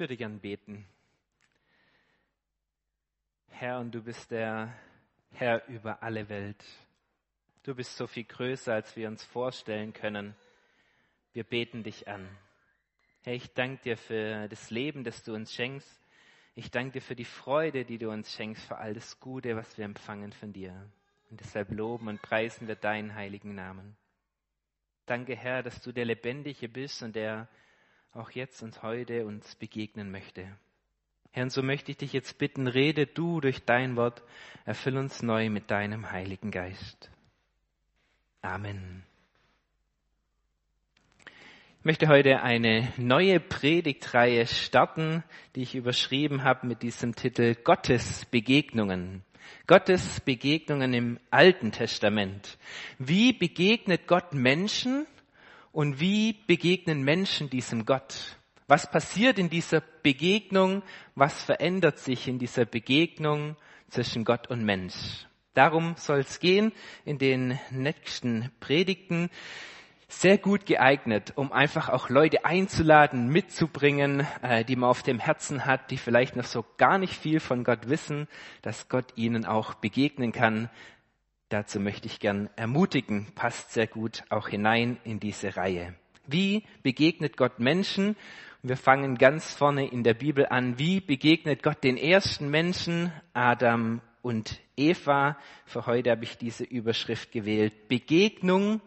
würde gern beten. Herr, und du bist der Herr über alle Welt. Du bist so viel größer, als wir uns vorstellen können. Wir beten dich an. Herr, ich danke dir für das Leben, das du uns schenkst. Ich danke dir für die Freude, die du uns schenkst, für all das Gute, was wir empfangen von dir. Und deshalb loben und preisen wir deinen heiligen Namen. Danke, Herr, dass du der Lebendige bist und der auch jetzt und heute uns begegnen möchte. Herr, und so möchte ich dich jetzt bitten, rede du durch dein Wort, erfüll uns neu mit deinem Heiligen Geist. Amen. Ich möchte heute eine neue Predigtreihe starten, die ich überschrieben habe mit diesem Titel Gottes Begegnungen. Gottes Begegnungen im Alten Testament. Wie begegnet Gott Menschen und wie begegnen Menschen diesem Gott? Was passiert in dieser Begegnung? Was verändert sich in dieser Begegnung zwischen Gott und Mensch? Darum soll es gehen in den nächsten Predigten sehr gut geeignet, um einfach auch Leute einzuladen, mitzubringen, äh, die man auf dem Herzen hat, die vielleicht noch so gar nicht viel von Gott wissen, dass Gott ihnen auch begegnen kann. Dazu möchte ich gern ermutigen, passt sehr gut auch hinein in diese Reihe. Wie begegnet Gott Menschen? Wir fangen ganz vorne in der Bibel an. Wie begegnet Gott den ersten Menschen, Adam und Eva? Für heute habe ich diese Überschrift gewählt. Begegnung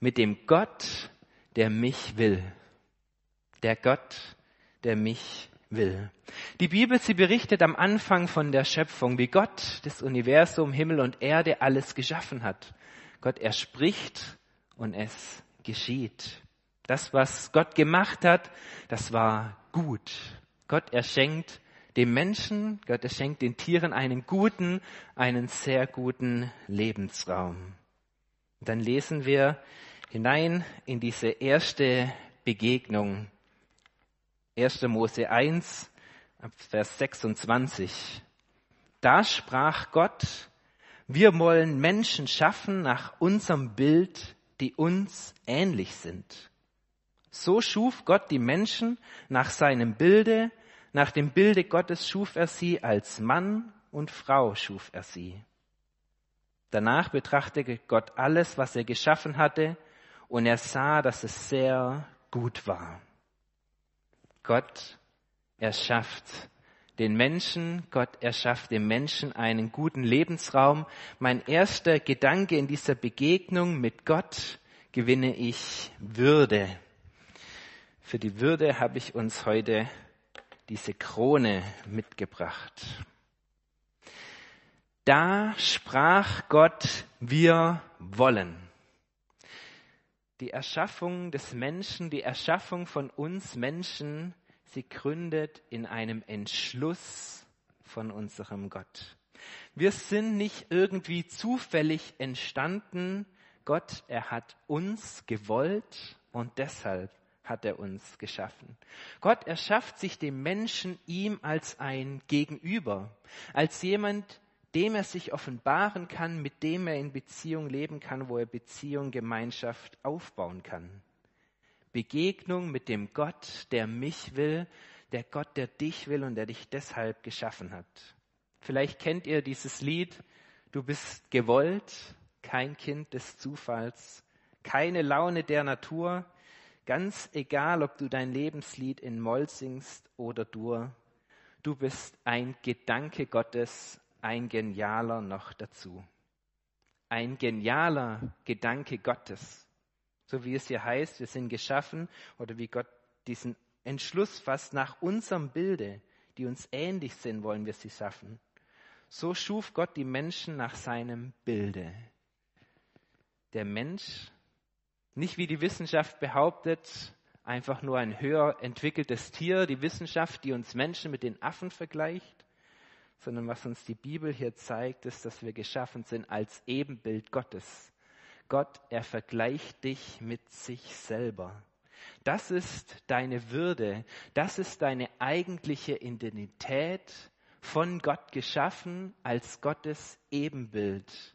mit dem Gott, der mich will. Der Gott, der mich will. Die Bibel, sie berichtet am Anfang von der Schöpfung, wie Gott das Universum, Himmel und Erde alles geschaffen hat. Gott, er spricht und es geschieht. Das, was Gott gemacht hat, das war gut. Gott, er schenkt dem Menschen, Gott, er schenkt den Tieren einen guten, einen sehr guten Lebensraum. Und dann lesen wir hinein in diese erste Begegnung. 1. Mose 1, Vers 26. Da sprach Gott, wir wollen Menschen schaffen nach unserem Bild, die uns ähnlich sind. So schuf Gott die Menschen nach seinem Bilde, nach dem Bilde Gottes schuf er sie als Mann und Frau schuf er sie. Danach betrachtete Gott alles, was er geschaffen hatte, und er sah, dass es sehr gut war. Gott erschafft den Menschen, Gott erschafft dem Menschen einen guten Lebensraum. Mein erster Gedanke in dieser Begegnung mit Gott gewinne ich Würde. Für die Würde habe ich uns heute diese Krone mitgebracht. Da sprach Gott, wir wollen. Die Erschaffung des Menschen, die Erschaffung von uns Menschen, sie gründet in einem Entschluss von unserem Gott. Wir sind nicht irgendwie zufällig entstanden. Gott, er hat uns gewollt und deshalb hat er uns geschaffen. Gott erschafft sich dem Menschen ihm als ein Gegenüber, als jemand, dem er sich offenbaren kann, mit dem er in Beziehung leben kann, wo er Beziehung, Gemeinschaft aufbauen kann. Begegnung mit dem Gott, der mich will, der Gott, der dich will und der dich deshalb geschaffen hat. Vielleicht kennt ihr dieses Lied, du bist gewollt, kein Kind des Zufalls, keine Laune der Natur, Ganz egal, ob du dein Lebenslied in Moll singst oder Dur, du bist ein Gedanke Gottes, ein genialer noch dazu. Ein genialer Gedanke Gottes. So wie es hier heißt, wir sind geschaffen oder wie Gott diesen Entschluss fasst, nach unserem Bilde, die uns ähnlich sind, wollen wir sie schaffen. So schuf Gott die Menschen nach seinem Bilde. Der Mensch nicht wie die Wissenschaft behauptet, einfach nur ein höher entwickeltes Tier, die Wissenschaft, die uns Menschen mit den Affen vergleicht, sondern was uns die Bibel hier zeigt, ist, dass wir geschaffen sind als Ebenbild Gottes. Gott, er vergleicht dich mit sich selber. Das ist deine Würde, das ist deine eigentliche Identität, von Gott geschaffen, als Gottes Ebenbild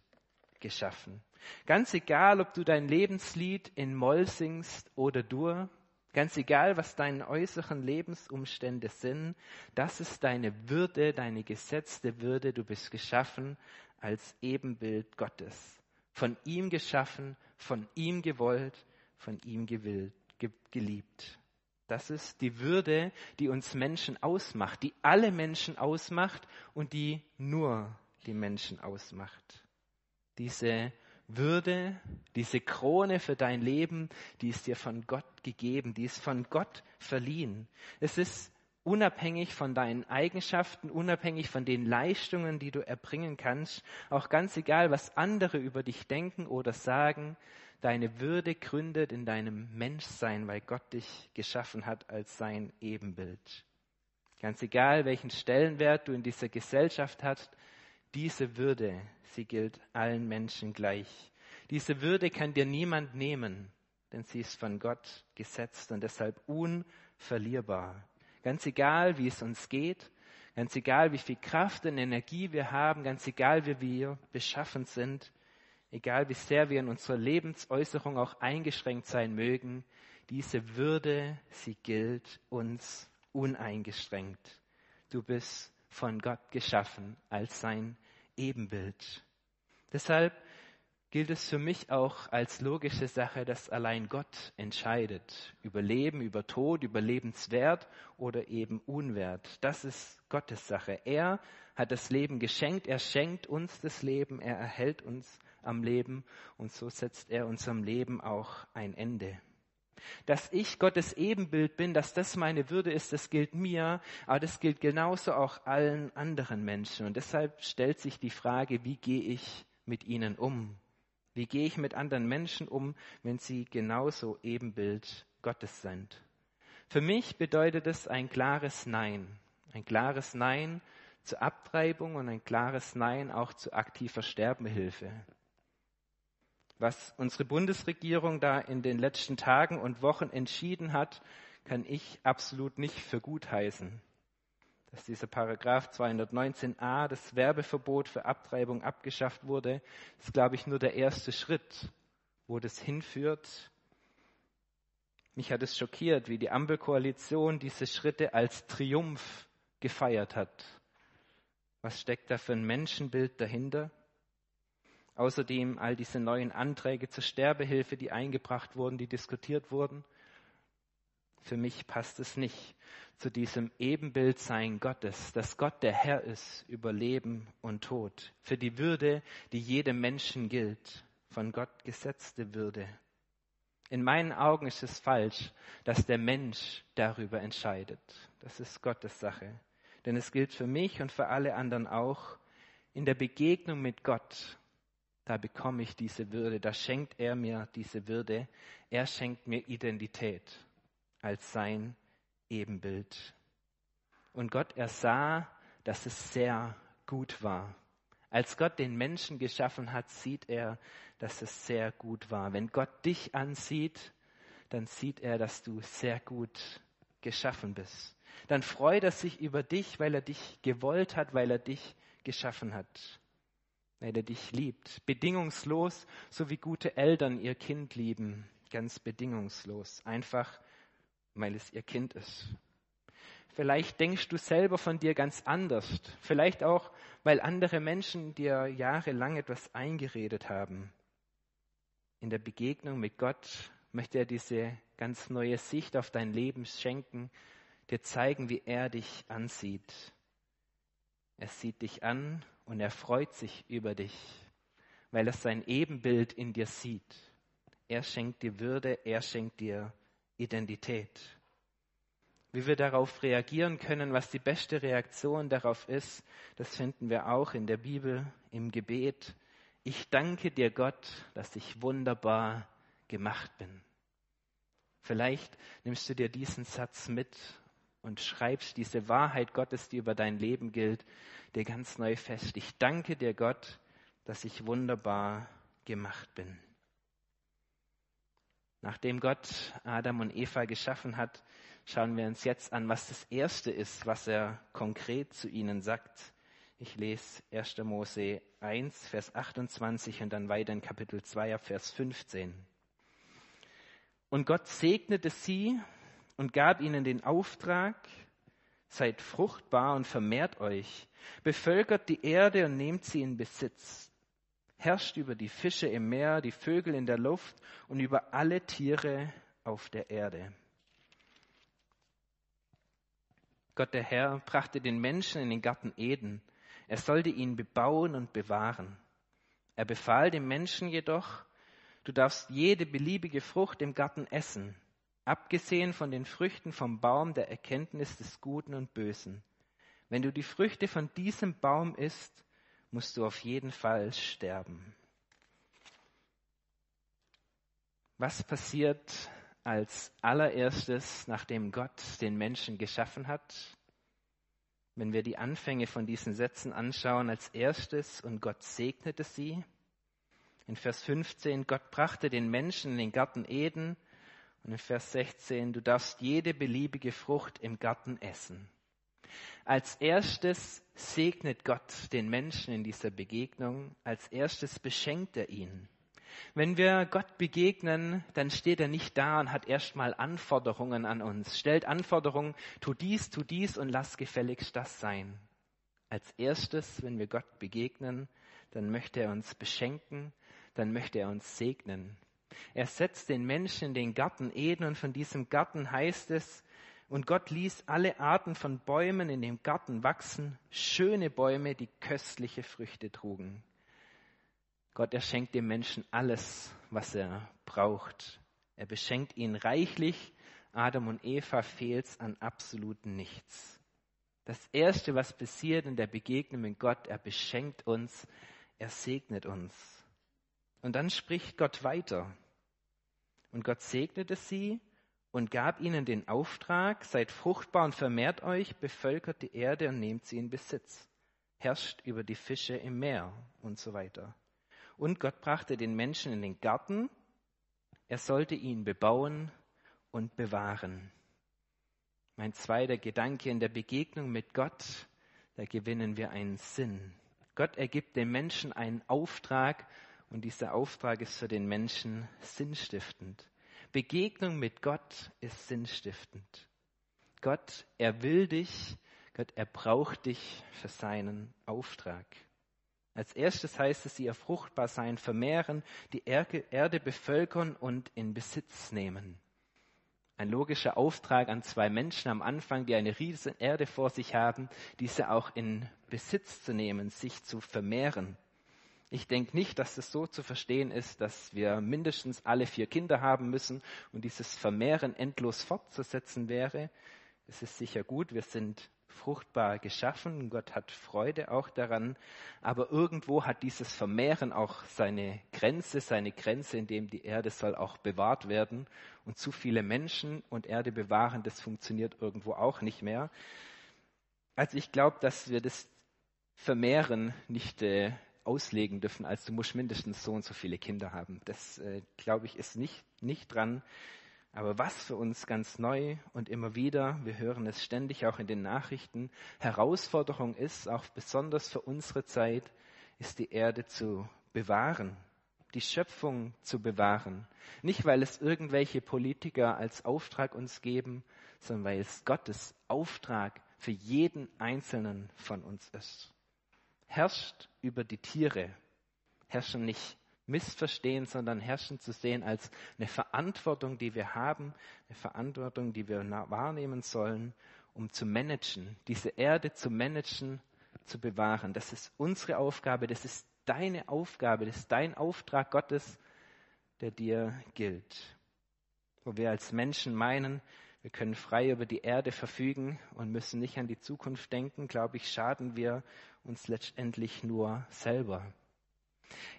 geschaffen. Ganz egal, ob du dein Lebenslied in Moll singst oder Dur, Ganz egal, was deine äußeren Lebensumstände sind, das ist deine Würde, deine gesetzte Würde. Du bist geschaffen als Ebenbild Gottes. Von ihm geschaffen, von ihm gewollt, von ihm gewillt, geliebt. Das ist die Würde, die uns Menschen ausmacht, die alle Menschen ausmacht und die nur die Menschen ausmacht. Diese würde, diese Krone für dein Leben, die ist dir von Gott gegeben, die ist von Gott verliehen. Es ist unabhängig von deinen Eigenschaften, unabhängig von den Leistungen, die du erbringen kannst, auch ganz egal, was andere über dich denken oder sagen, deine Würde gründet in deinem Menschsein, weil Gott dich geschaffen hat als sein Ebenbild. Ganz egal, welchen Stellenwert du in dieser Gesellschaft hast, diese Würde, sie gilt allen Menschen gleich. Diese Würde kann dir niemand nehmen, denn sie ist von Gott gesetzt und deshalb unverlierbar. Ganz egal, wie es uns geht, ganz egal, wie viel Kraft und Energie wir haben, ganz egal, wie wir beschaffen sind, egal wie sehr wir in unserer Lebensäußerung auch eingeschränkt sein mögen, diese Würde, sie gilt uns uneingeschränkt. Du bist von Gott geschaffen als sein Ebenbild. Deshalb gilt es für mich auch als logische Sache, dass allein Gott entscheidet über Leben, über Tod, über Lebenswert oder eben Unwert. Das ist Gottes Sache. Er hat das Leben geschenkt, er schenkt uns das Leben, er erhält uns am Leben und so setzt er unserem Leben auch ein Ende. Dass ich Gottes Ebenbild bin, dass das meine Würde ist, das gilt mir, aber das gilt genauso auch allen anderen Menschen. Und deshalb stellt sich die Frage, wie gehe ich mit ihnen um? Wie gehe ich mit anderen Menschen um, wenn sie genauso Ebenbild Gottes sind? Für mich bedeutet es ein klares Nein. Ein klares Nein zur Abtreibung und ein klares Nein auch zu aktiver Sterbehilfe. Was unsere Bundesregierung da in den letzten Tagen und Wochen entschieden hat, kann ich absolut nicht für gut heißen. Dass dieser Paragraph 219a, das Werbeverbot für Abtreibung abgeschafft wurde, ist, glaube ich, nur der erste Schritt, wo das hinführt. Mich hat es schockiert, wie die Ampelkoalition diese Schritte als Triumph gefeiert hat. Was steckt da für ein Menschenbild dahinter? Außerdem all diese neuen Anträge zur Sterbehilfe, die eingebracht wurden, die diskutiert wurden. Für mich passt es nicht zu diesem Ebenbildsein Gottes, dass Gott der Herr ist über Leben und Tod, für die Würde, die jedem Menschen gilt, von Gott gesetzte Würde. In meinen Augen ist es falsch, dass der Mensch darüber entscheidet. Das ist Gottes Sache. Denn es gilt für mich und für alle anderen auch, in der Begegnung mit Gott da bekomme ich diese Würde, da schenkt er mir diese Würde, er schenkt mir Identität als sein Ebenbild. Und Gott ersah, dass es sehr gut war. Als Gott den Menschen geschaffen hat, sieht er, dass es sehr gut war. Wenn Gott dich ansieht, dann sieht er, dass du sehr gut geschaffen bist. Dann freut er sich über dich, weil er dich gewollt hat, weil er dich geschaffen hat weil er dich liebt. Bedingungslos, so wie gute Eltern ihr Kind lieben. Ganz bedingungslos. Einfach, weil es ihr Kind ist. Vielleicht denkst du selber von dir ganz anders. Vielleicht auch, weil andere Menschen dir jahrelang etwas eingeredet haben. In der Begegnung mit Gott möchte er diese ganz neue Sicht auf dein Leben schenken, dir zeigen, wie er dich ansieht. Er sieht dich an und er freut sich über dich, weil er sein Ebenbild in dir sieht. Er schenkt dir Würde, er schenkt dir Identität. Wie wir darauf reagieren können, was die beste Reaktion darauf ist, das finden wir auch in der Bibel, im Gebet. Ich danke dir Gott, dass ich wunderbar gemacht bin. Vielleicht nimmst du dir diesen Satz mit und schreibst diese Wahrheit Gottes, die über dein Leben gilt, dir ganz neu fest. Ich danke dir, Gott, dass ich wunderbar gemacht bin. Nachdem Gott Adam und Eva geschaffen hat, schauen wir uns jetzt an, was das Erste ist, was er konkret zu ihnen sagt. Ich lese 1. Mose 1, Vers 28 und dann weiter in Kapitel 2, Vers 15. Und Gott segnete sie und gab ihnen den Auftrag, seid fruchtbar und vermehrt euch, bevölkert die Erde und nehmt sie in Besitz, herrscht über die Fische im Meer, die Vögel in der Luft und über alle Tiere auf der Erde. Gott der Herr brachte den Menschen in den Garten Eden. Er sollte ihn bebauen und bewahren. Er befahl dem Menschen jedoch, du darfst jede beliebige Frucht im Garten essen, abgesehen von den Früchten vom Baum der Erkenntnis des Guten und Bösen. Wenn du die Früchte von diesem Baum isst, musst du auf jeden Fall sterben. Was passiert als allererstes, nachdem Gott den Menschen geschaffen hat? Wenn wir die Anfänge von diesen Sätzen anschauen, als erstes, und Gott segnete sie. In Vers 15, Gott brachte den Menschen in den Garten Eden. Und in Vers 16, du darfst jede beliebige Frucht im Garten essen. Als erstes segnet Gott den Menschen in dieser Begegnung. Als erstes beschenkt er ihn. Wenn wir Gott begegnen, dann steht er nicht da und hat erstmal Anforderungen an uns, stellt Anforderungen, tu dies, tu dies und lass gefälligst das sein. Als erstes, wenn wir Gott begegnen, dann möchte er uns beschenken, dann möchte er uns segnen. Er setzt den Menschen in den Garten Eden und von diesem Garten heißt es, und Gott ließ alle Arten von Bäumen in dem Garten wachsen, schöne Bäume, die köstliche Früchte trugen. Gott, er schenkt dem Menschen alles, was er braucht. Er beschenkt ihn reichlich. Adam und Eva fehlt's an absoluten nichts. Das erste, was passiert in der Begegnung mit Gott, er beschenkt uns, er segnet uns. Und dann spricht Gott weiter. Und Gott segnete sie und gab ihnen den Auftrag, seid fruchtbar und vermehrt euch, bevölkert die Erde und nehmt sie in Besitz, herrscht über die Fische im Meer und so weiter. Und Gott brachte den Menschen in den Garten. Er sollte ihn bebauen und bewahren. Mein zweiter Gedanke in der Begegnung mit Gott, da gewinnen wir einen Sinn. Gott ergibt dem Menschen einen Auftrag und dieser Auftrag ist für den Menschen sinnstiftend. Begegnung mit Gott ist sinnstiftend. Gott, er will dich, Gott, er braucht dich für seinen Auftrag. Als erstes heißt es, sie ihr fruchtbar sein, vermehren, die Erde bevölkern und in Besitz nehmen. Ein logischer Auftrag an zwei Menschen am Anfang, die eine riesige Erde vor sich haben, diese auch in Besitz zu nehmen, sich zu vermehren. Ich denke nicht, dass es so zu verstehen ist, dass wir mindestens alle vier Kinder haben müssen und dieses Vermehren endlos fortzusetzen wäre. Es ist sicher gut, wir sind fruchtbar geschaffen. Gott hat Freude auch daran. Aber irgendwo hat dieses Vermehren auch seine Grenze, seine Grenze, in dem die Erde soll auch bewahrt werden. Und zu viele Menschen und Erde bewahren, das funktioniert irgendwo auch nicht mehr. Also ich glaube, dass wir das Vermehren nicht äh, auslegen dürfen, als du musst mindestens so und so viele Kinder haben. Das, äh, glaube ich, ist nicht, nicht dran. Aber was für uns ganz neu und immer wieder, wir hören es ständig auch in den Nachrichten, Herausforderung ist, auch besonders für unsere Zeit, ist die Erde zu bewahren, die Schöpfung zu bewahren. Nicht, weil es irgendwelche Politiker als Auftrag uns geben, sondern weil es Gottes Auftrag für jeden Einzelnen von uns ist. Herrscht über die Tiere, herrschen nicht missverstehen, sondern herrschen zu sehen als eine Verantwortung, die wir haben, eine Verantwortung, die wir wahrnehmen sollen, um zu managen, diese Erde zu managen, zu bewahren. Das ist unsere Aufgabe, das ist deine Aufgabe, das ist dein Auftrag Gottes, der dir gilt. Wo wir als Menschen meinen, wir können frei über die Erde verfügen und müssen nicht an die Zukunft denken, glaube ich, schaden wir uns letztendlich nur selber.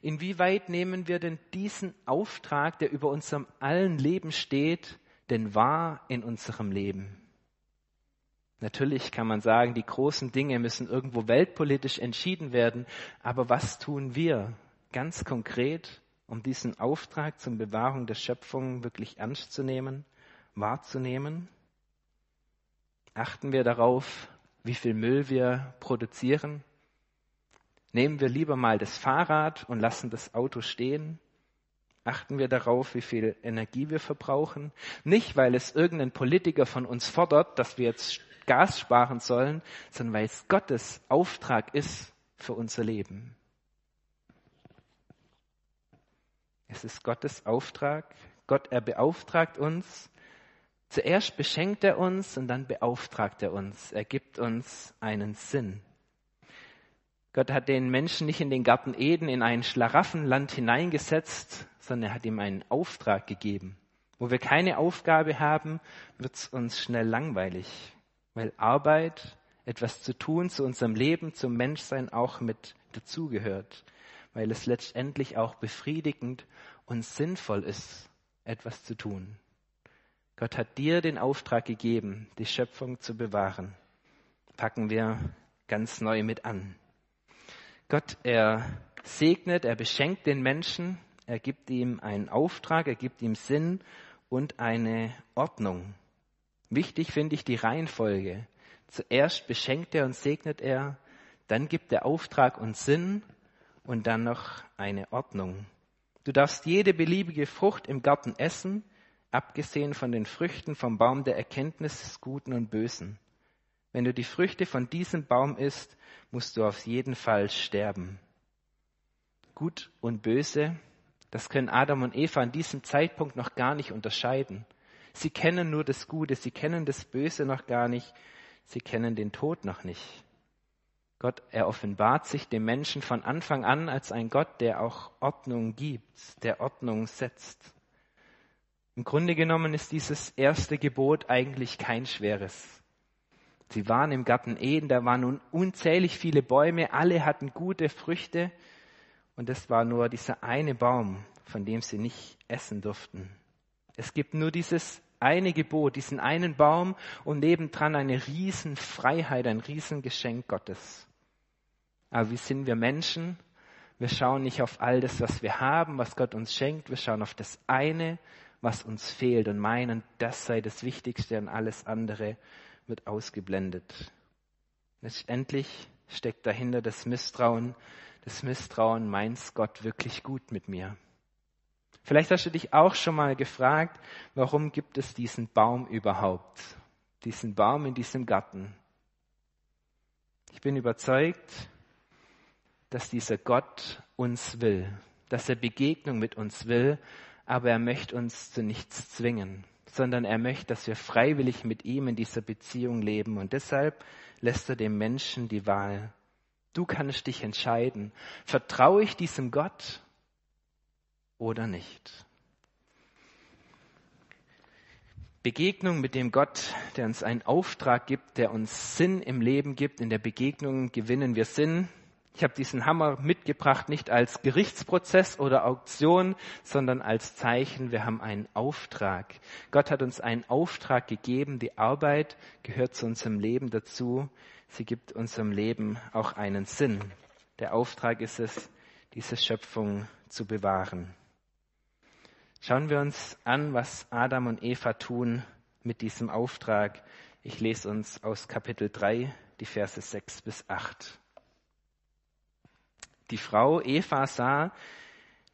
Inwieweit nehmen wir denn diesen Auftrag, der über unserem allen Leben steht, denn wahr in unserem Leben? Natürlich kann man sagen, die großen Dinge müssen irgendwo weltpolitisch entschieden werden, aber was tun wir ganz konkret, um diesen Auftrag zum Bewahrung der Schöpfung wirklich ernst zu nehmen, wahrzunehmen? Achten wir darauf, wie viel Müll wir produzieren? Nehmen wir lieber mal das Fahrrad und lassen das Auto stehen? Achten wir darauf, wie viel Energie wir verbrauchen? Nicht, weil es irgendein Politiker von uns fordert, dass wir jetzt Gas sparen sollen, sondern weil es Gottes Auftrag ist für unser Leben. Es ist Gottes Auftrag. Gott, er beauftragt uns. Zuerst beschenkt er uns und dann beauftragt er uns. Er gibt uns einen Sinn. Gott hat den Menschen nicht in den Garten Eden in ein Schlaraffenland hineingesetzt, sondern er hat ihm einen Auftrag gegeben. Wo wir keine Aufgabe haben, wird es uns schnell langweilig, weil Arbeit, etwas zu tun zu unserem Leben, zum Menschsein auch mit dazugehört, weil es letztendlich auch befriedigend und sinnvoll ist, etwas zu tun. Gott hat dir den Auftrag gegeben, die Schöpfung zu bewahren. Packen wir ganz neu mit an. Gott, er segnet, er beschenkt den Menschen, er gibt ihm einen Auftrag, er gibt ihm Sinn und eine Ordnung. Wichtig finde ich die Reihenfolge. Zuerst beschenkt er und segnet er, dann gibt er Auftrag und Sinn und dann noch eine Ordnung. Du darfst jede beliebige Frucht im Garten essen, abgesehen von den Früchten vom Baum der Erkenntnis des Guten und Bösen. Wenn du die Früchte von diesem Baum isst, musst du auf jeden Fall sterben. Gut und böse, das können Adam und Eva an diesem Zeitpunkt noch gar nicht unterscheiden. Sie kennen nur das Gute, sie kennen das Böse noch gar nicht, sie kennen den Tod noch nicht. Gott, er offenbart sich dem Menschen von Anfang an als ein Gott, der auch Ordnung gibt, der Ordnung setzt. Im Grunde genommen ist dieses erste Gebot eigentlich kein schweres. Sie waren im Garten Eden, da waren nun unzählig viele Bäume, alle hatten gute Früchte und es war nur dieser eine Baum, von dem sie nicht essen durften. Es gibt nur dieses eine Gebot, diesen einen Baum und nebendran eine Riesenfreiheit, ein Riesengeschenk Gottes. Aber wie sind wir Menschen? Wir schauen nicht auf all das, was wir haben, was Gott uns schenkt. Wir schauen auf das eine, was uns fehlt und meinen, das sei das Wichtigste und alles andere wird ausgeblendet. Letztendlich steckt dahinter das Misstrauen. Das Misstrauen, meint Gott wirklich gut mit mir? Vielleicht hast du dich auch schon mal gefragt, warum gibt es diesen Baum überhaupt? Diesen Baum in diesem Garten. Ich bin überzeugt, dass dieser Gott uns will, dass er Begegnung mit uns will, aber er möchte uns zu nichts zwingen sondern er möchte, dass wir freiwillig mit ihm in dieser Beziehung leben. Und deshalb lässt er dem Menschen die Wahl. Du kannst dich entscheiden, vertraue ich diesem Gott oder nicht. Begegnung mit dem Gott, der uns einen Auftrag gibt, der uns Sinn im Leben gibt. In der Begegnung gewinnen wir Sinn, ich habe diesen Hammer mitgebracht, nicht als Gerichtsprozess oder Auktion, sondern als Zeichen, wir haben einen Auftrag. Gott hat uns einen Auftrag gegeben, die Arbeit gehört zu unserem Leben dazu, sie gibt unserem Leben auch einen Sinn. Der Auftrag ist es, diese Schöpfung zu bewahren. Schauen wir uns an, was Adam und Eva tun mit diesem Auftrag. Ich lese uns aus Kapitel 3 die Verse 6 bis 8. Die Frau Eva sah,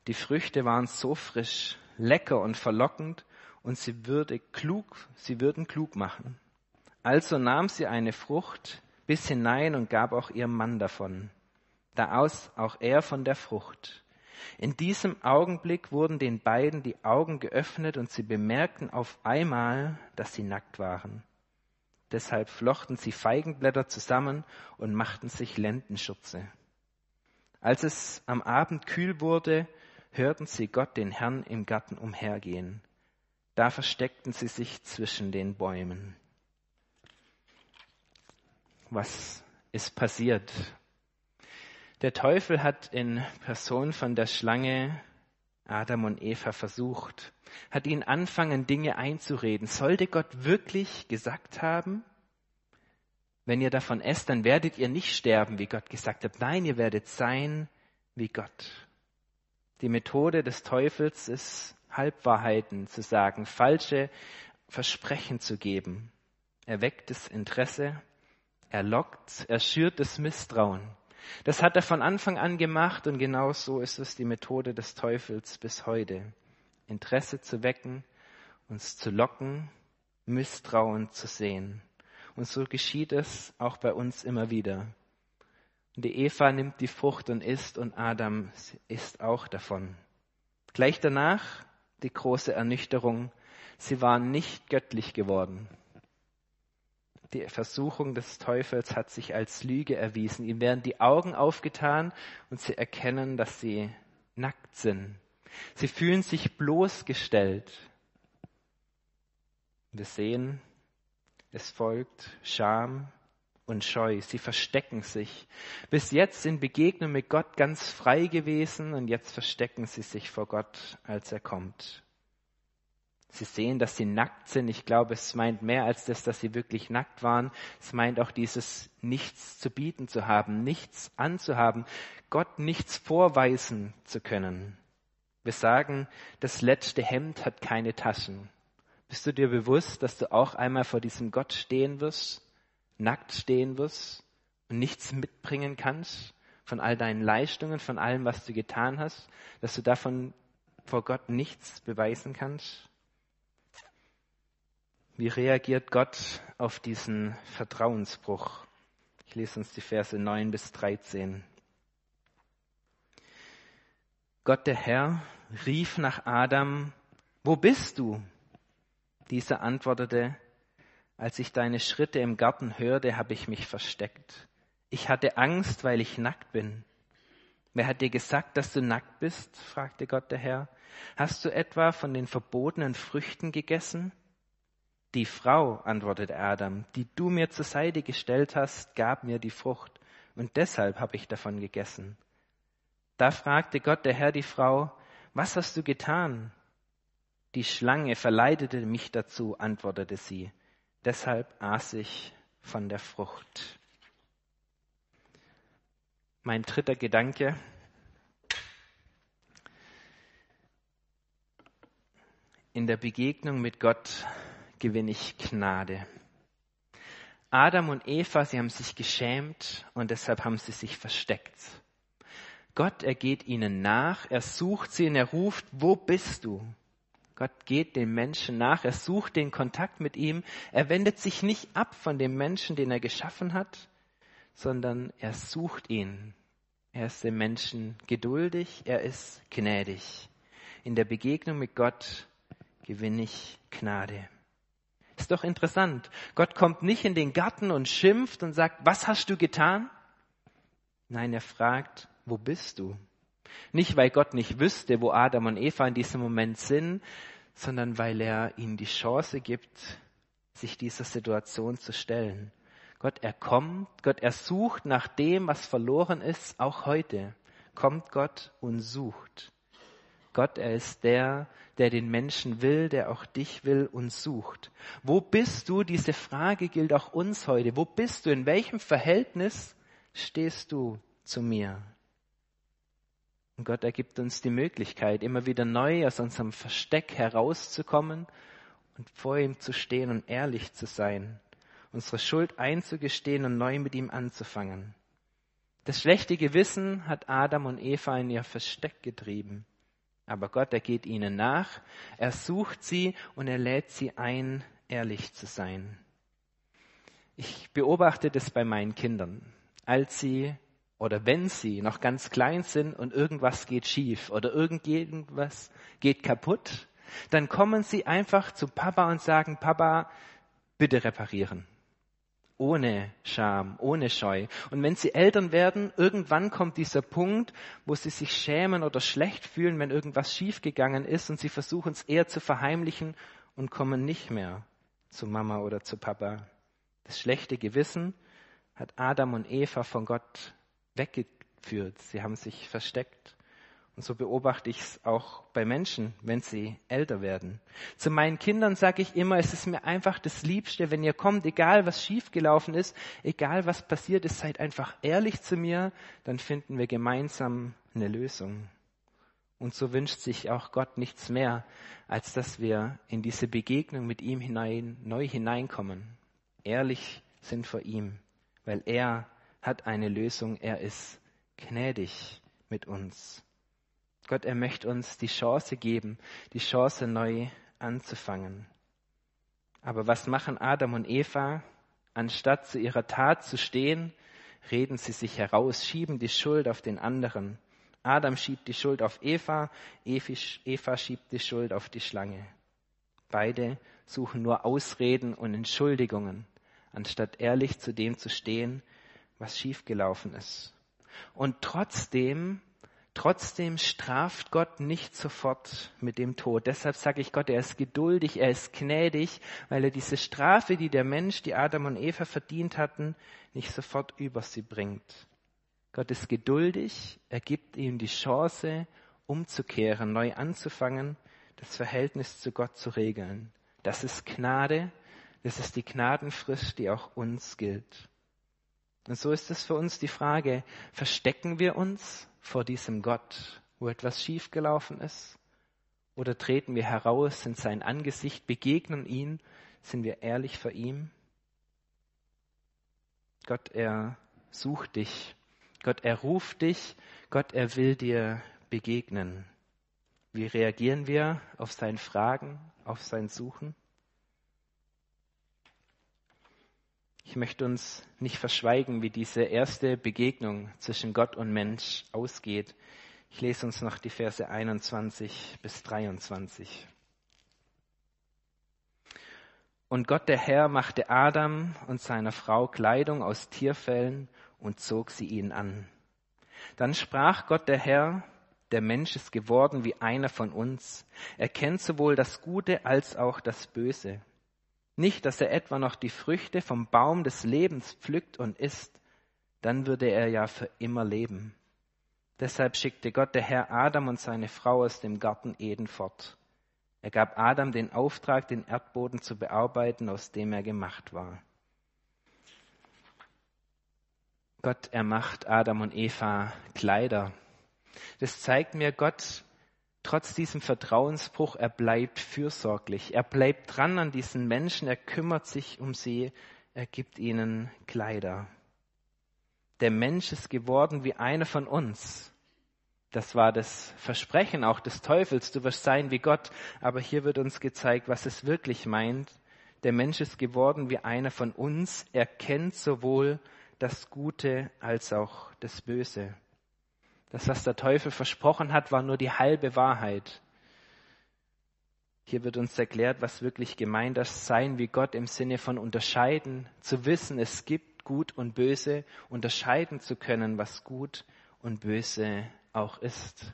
die Früchte waren so frisch, lecker und verlockend und sie würde klug, sie würden klug machen. Also nahm sie eine Frucht bis hinein und gab auch ihrem Mann davon. Da aus auch er von der Frucht. In diesem Augenblick wurden den beiden die Augen geöffnet und sie bemerkten auf einmal, dass sie nackt waren. Deshalb flochten sie Feigenblätter zusammen und machten sich Lendenschürze. Als es am Abend kühl wurde, hörten sie Gott den Herrn im Garten umhergehen. Da versteckten sie sich zwischen den Bäumen. Was ist passiert? Der Teufel hat in Person von der Schlange Adam und Eva versucht, hat ihnen anfangen, Dinge einzureden. Sollte Gott wirklich gesagt haben, wenn ihr davon esst, dann werdet ihr nicht sterben, wie Gott gesagt hat. Nein, ihr werdet sein wie Gott. Die Methode des Teufels ist, Halbwahrheiten zu sagen, falsche Versprechen zu geben. Er weckt das Interesse, er lockt, er schürt das Misstrauen. Das hat er von Anfang an gemacht und genau so ist es die Methode des Teufels bis heute. Interesse zu wecken, uns zu locken, Misstrauen zu sehen. Und so geschieht es auch bei uns immer wieder. Und die Eva nimmt die Frucht und isst und Adam isst auch davon. Gleich danach die große Ernüchterung. Sie waren nicht göttlich geworden. Die Versuchung des Teufels hat sich als Lüge erwiesen. Ihm werden die Augen aufgetan und sie erkennen, dass sie nackt sind. Sie fühlen sich bloßgestellt. Wir sehen, es folgt Scham und Scheu. Sie verstecken sich. Bis jetzt sind Begegnungen mit Gott ganz frei gewesen und jetzt verstecken sie sich vor Gott, als er kommt. Sie sehen, dass sie nackt sind. Ich glaube, es meint mehr als das, dass sie wirklich nackt waren. Es meint auch dieses nichts zu bieten zu haben, nichts anzuhaben, Gott nichts vorweisen zu können. Wir sagen, das letzte Hemd hat keine Taschen. Bist du dir bewusst, dass du auch einmal vor diesem Gott stehen wirst, nackt stehen wirst und nichts mitbringen kannst von all deinen Leistungen, von allem, was du getan hast, dass du davon vor Gott nichts beweisen kannst? Wie reagiert Gott auf diesen Vertrauensbruch? Ich lese uns die Verse 9 bis 13. Gott der Herr rief nach Adam, wo bist du? Dieser antwortete, als ich deine Schritte im Garten hörte, habe ich mich versteckt. Ich hatte Angst, weil ich nackt bin. Wer hat dir gesagt, dass du nackt bist? fragte Gott der Herr. Hast du etwa von den verbotenen Früchten gegessen? Die Frau, antwortete Adam, die du mir zur Seite gestellt hast, gab mir die Frucht, und deshalb habe ich davon gegessen. Da fragte Gott der Herr die Frau, was hast du getan? Die Schlange verleitete mich dazu, antwortete sie. Deshalb aß ich von der Frucht. Mein dritter Gedanke. In der Begegnung mit Gott gewinne ich Gnade. Adam und Eva, sie haben sich geschämt und deshalb haben sie sich versteckt. Gott, er geht ihnen nach, er sucht sie und er ruft, wo bist du? Gott geht den Menschen nach, er sucht den Kontakt mit ihm, er wendet sich nicht ab von dem Menschen, den er geschaffen hat, sondern er sucht ihn. Er ist dem Menschen geduldig, er ist gnädig. In der Begegnung mit Gott gewinne ich Gnade. Ist doch interessant. Gott kommt nicht in den Garten und schimpft und sagt, was hast du getan? Nein, er fragt, wo bist du? Nicht, weil Gott nicht wüsste, wo Adam und Eva in diesem Moment sind, sondern weil er ihnen die Chance gibt, sich dieser Situation zu stellen. Gott, er kommt, Gott, er sucht nach dem, was verloren ist, auch heute. Kommt Gott und sucht. Gott, er ist der, der den Menschen will, der auch dich will und sucht. Wo bist du? Diese Frage gilt auch uns heute. Wo bist du? In welchem Verhältnis stehst du zu mir? Und Gott ergibt uns die Möglichkeit, immer wieder neu aus unserem Versteck herauszukommen und vor ihm zu stehen und ehrlich zu sein, unsere Schuld einzugestehen und neu mit ihm anzufangen. Das schlechte Gewissen hat Adam und Eva in ihr Versteck getrieben. Aber Gott, er geht ihnen nach, er sucht sie und er lädt sie ein, ehrlich zu sein. Ich beobachte das bei meinen Kindern. Als sie oder wenn sie noch ganz klein sind und irgendwas geht schief oder irgendwas geht kaputt, dann kommen sie einfach zu Papa und sagen, Papa, bitte reparieren ohne Scham, ohne Scheu. Und wenn sie Eltern werden, irgendwann kommt dieser Punkt, wo sie sich schämen oder schlecht fühlen, wenn irgendwas schiefgegangen ist und sie versuchen es eher zu verheimlichen und kommen nicht mehr zu Mama oder zu Papa. Das schlechte Gewissen hat Adam und Eva von Gott weggeführt. Sie haben sich versteckt. Und so beobachte ich es auch bei Menschen, wenn sie älter werden. Zu meinen Kindern sage ich immer, es ist mir einfach das Liebste, wenn ihr kommt, egal was schiefgelaufen ist, egal was passiert ist, seid einfach ehrlich zu mir, dann finden wir gemeinsam eine Lösung. Und so wünscht sich auch Gott nichts mehr, als dass wir in diese Begegnung mit ihm hinein, neu hineinkommen, ehrlich sind vor ihm, weil er hat eine Lösung. Er ist gnädig mit uns. Gott, er möchte uns die Chance geben, die Chance neu anzufangen. Aber was machen Adam und Eva? Anstatt zu ihrer Tat zu stehen, reden sie sich heraus, schieben die Schuld auf den anderen. Adam schiebt die Schuld auf Eva, Eva schiebt die Schuld auf die Schlange. Beide suchen nur Ausreden und Entschuldigungen, anstatt ehrlich zu dem zu stehen, was schiefgelaufen ist. Und trotzdem, trotzdem straft Gott nicht sofort mit dem Tod. Deshalb sage ich Gott, er ist geduldig, er ist gnädig, weil er diese Strafe, die der Mensch, die Adam und Eva verdient hatten, nicht sofort über sie bringt. Gott ist geduldig, er gibt ihnen die Chance, umzukehren, neu anzufangen, das Verhältnis zu Gott zu regeln. Das ist Gnade, das ist die Gnadenfrist, die auch uns gilt. Und so ist es für uns die Frage, verstecken wir uns vor diesem Gott, wo etwas schiefgelaufen ist? Oder treten wir heraus in sein Angesicht, begegnen ihn, sind wir ehrlich vor ihm? Gott, er sucht dich. Gott, er ruft dich. Gott, er will dir begegnen. Wie reagieren wir auf sein Fragen, auf sein Suchen? Ich möchte uns nicht verschweigen, wie diese erste Begegnung zwischen Gott und Mensch ausgeht. Ich lese uns noch die Verse 21 bis 23. Und Gott der Herr machte Adam und seiner Frau Kleidung aus Tierfellen und zog sie ihnen an. Dann sprach Gott der Herr, der Mensch ist geworden wie einer von uns. Er kennt sowohl das Gute als auch das Böse. Nicht, dass er etwa noch die Früchte vom Baum des Lebens pflückt und isst, dann würde er ja für immer leben. Deshalb schickte Gott der Herr Adam und seine Frau aus dem Garten Eden fort. Er gab Adam den Auftrag, den Erdboden zu bearbeiten, aus dem er gemacht war. Gott, er macht Adam und Eva Kleider. Das zeigt mir, Gott, trotz diesem Vertrauensbruch, er bleibt fürsorglich. Er bleibt dran an diesen Menschen, er kümmert sich um sie, er gibt ihnen Kleider. Der Mensch ist geworden wie einer von uns. Das war das Versprechen auch des Teufels, du wirst sein wie Gott. Aber hier wird uns gezeigt, was es wirklich meint. Der Mensch ist geworden wie einer von uns. Er kennt sowohl das Gute als auch das Böse. Das, was der Teufel versprochen hat, war nur die halbe Wahrheit. Hier wird uns erklärt, was wirklich gemeint ist, sein wie Gott im Sinne von unterscheiden, zu wissen, es gibt Gut und Böse, unterscheiden zu können, was gut und böse auch ist.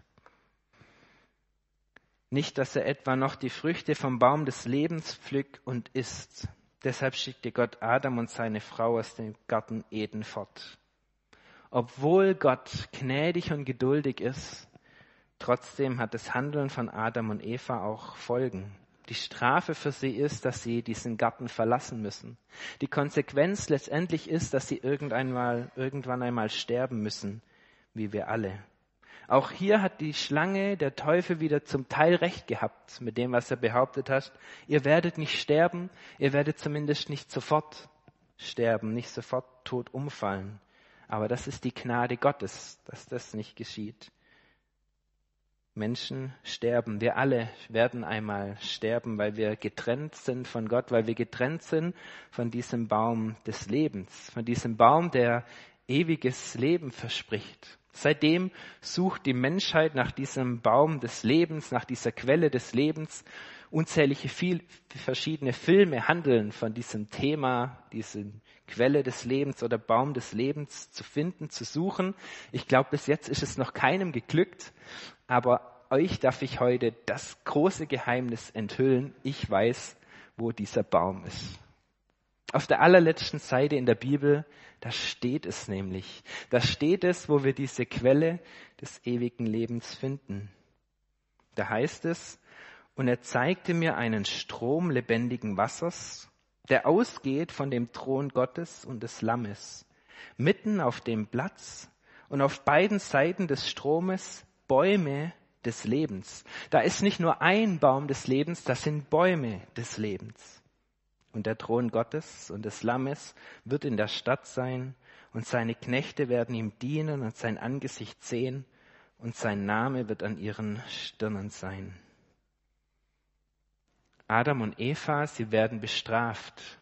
Nicht, dass er etwa noch die Früchte vom Baum des Lebens pflückt und isst. Deshalb schickte Gott Adam und seine Frau aus dem Garten Eden fort. Obwohl Gott gnädig und geduldig ist, trotzdem hat das Handeln von Adam und Eva auch Folgen. Die Strafe für sie ist, dass sie diesen Garten verlassen müssen. Die Konsequenz letztendlich ist, dass sie irgendwann, irgendwann einmal sterben müssen, wie wir alle. Auch hier hat die Schlange, der Teufel, wieder zum Teil recht gehabt mit dem, was er behauptet hat. Ihr werdet nicht sterben, ihr werdet zumindest nicht sofort sterben, nicht sofort tot umfallen. Aber das ist die Gnade Gottes, dass das nicht geschieht. Menschen sterben. Wir alle werden einmal sterben, weil wir getrennt sind von Gott, weil wir getrennt sind von diesem Baum des Lebens, von diesem Baum, der ewiges Leben verspricht. Seitdem sucht die Menschheit nach diesem Baum des Lebens, nach dieser Quelle des Lebens. Unzählige viel, verschiedene Filme handeln von diesem Thema, diese Quelle des Lebens oder Baum des Lebens zu finden, zu suchen. Ich glaube, bis jetzt ist es noch keinem geglückt, aber euch darf ich heute das große Geheimnis enthüllen. Ich weiß, wo dieser Baum ist. Auf der allerletzten Seite in der Bibel, da steht es nämlich. Da steht es, wo wir diese Quelle des ewigen Lebens finden. Da heißt es, und er zeigte mir einen Strom lebendigen Wassers, der ausgeht von dem Thron Gottes und des Lammes, mitten auf dem Platz und auf beiden Seiten des Stromes Bäume des Lebens. Da ist nicht nur ein Baum des Lebens, das sind Bäume des Lebens. Und der Thron Gottes und des Lammes wird in der Stadt sein, und seine Knechte werden ihm dienen und sein Angesicht sehen, und sein Name wird an ihren Stirnen sein. Adam und Eva, sie werden bestraft.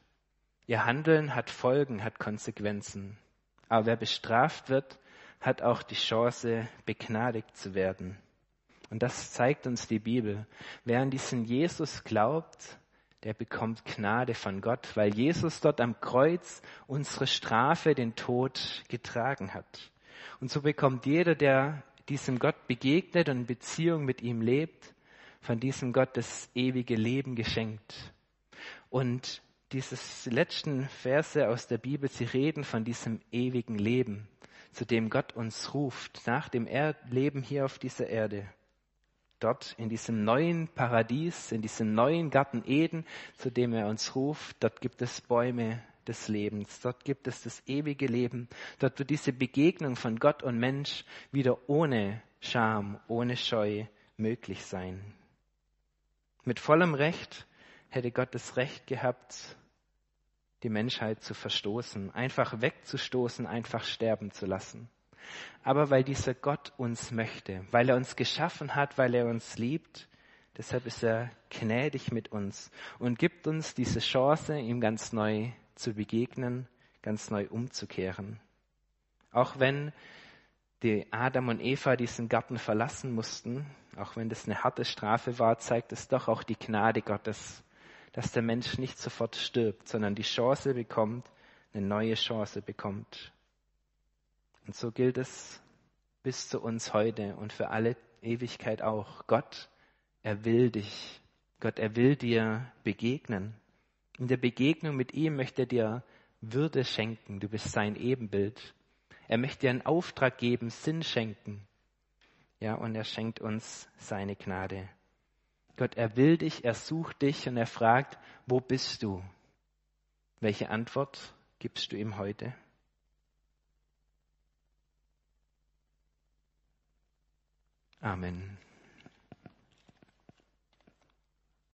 Ihr Handeln hat Folgen, hat Konsequenzen. Aber wer bestraft wird, hat auch die Chance, begnadigt zu werden. Und das zeigt uns die Bibel. Wer an diesen Jesus glaubt, der bekommt Gnade von Gott, weil Jesus dort am Kreuz unsere Strafe, den Tod getragen hat. Und so bekommt jeder, der diesem Gott begegnet und in Beziehung mit ihm lebt, von diesem Gott das ewige Leben geschenkt. Und dieses letzten Verse aus der Bibel, sie reden von diesem ewigen Leben, zu dem Gott uns ruft, nach dem Leben hier auf dieser Erde. Dort in diesem neuen Paradies, in diesem neuen Garten Eden, zu dem er uns ruft, dort gibt es Bäume des Lebens, dort gibt es das ewige Leben, dort wird diese Begegnung von Gott und Mensch wieder ohne Scham, ohne Scheu möglich sein. Mit vollem Recht hätte Gott das Recht gehabt, die Menschheit zu verstoßen, einfach wegzustoßen, einfach sterben zu lassen. Aber weil dieser Gott uns möchte, weil er uns geschaffen hat, weil er uns liebt, deshalb ist er gnädig mit uns und gibt uns diese Chance, ihm ganz neu zu begegnen, ganz neu umzukehren. Auch wenn die Adam und Eva diesen Garten verlassen mussten, auch wenn das eine harte Strafe war, zeigt es doch auch die Gnade Gottes, dass der Mensch nicht sofort stirbt, sondern die Chance bekommt, eine neue Chance bekommt. Und so gilt es bis zu uns heute und für alle Ewigkeit auch. Gott, er will dich. Gott, er will dir begegnen. In der Begegnung mit ihm möchte er dir Würde schenken. Du bist sein Ebenbild. Er möchte dir einen Auftrag geben, Sinn schenken. Ja, und er schenkt uns seine Gnade. Gott, er will dich, er sucht dich und er fragt, wo bist du? Welche Antwort gibst du ihm heute? Amen.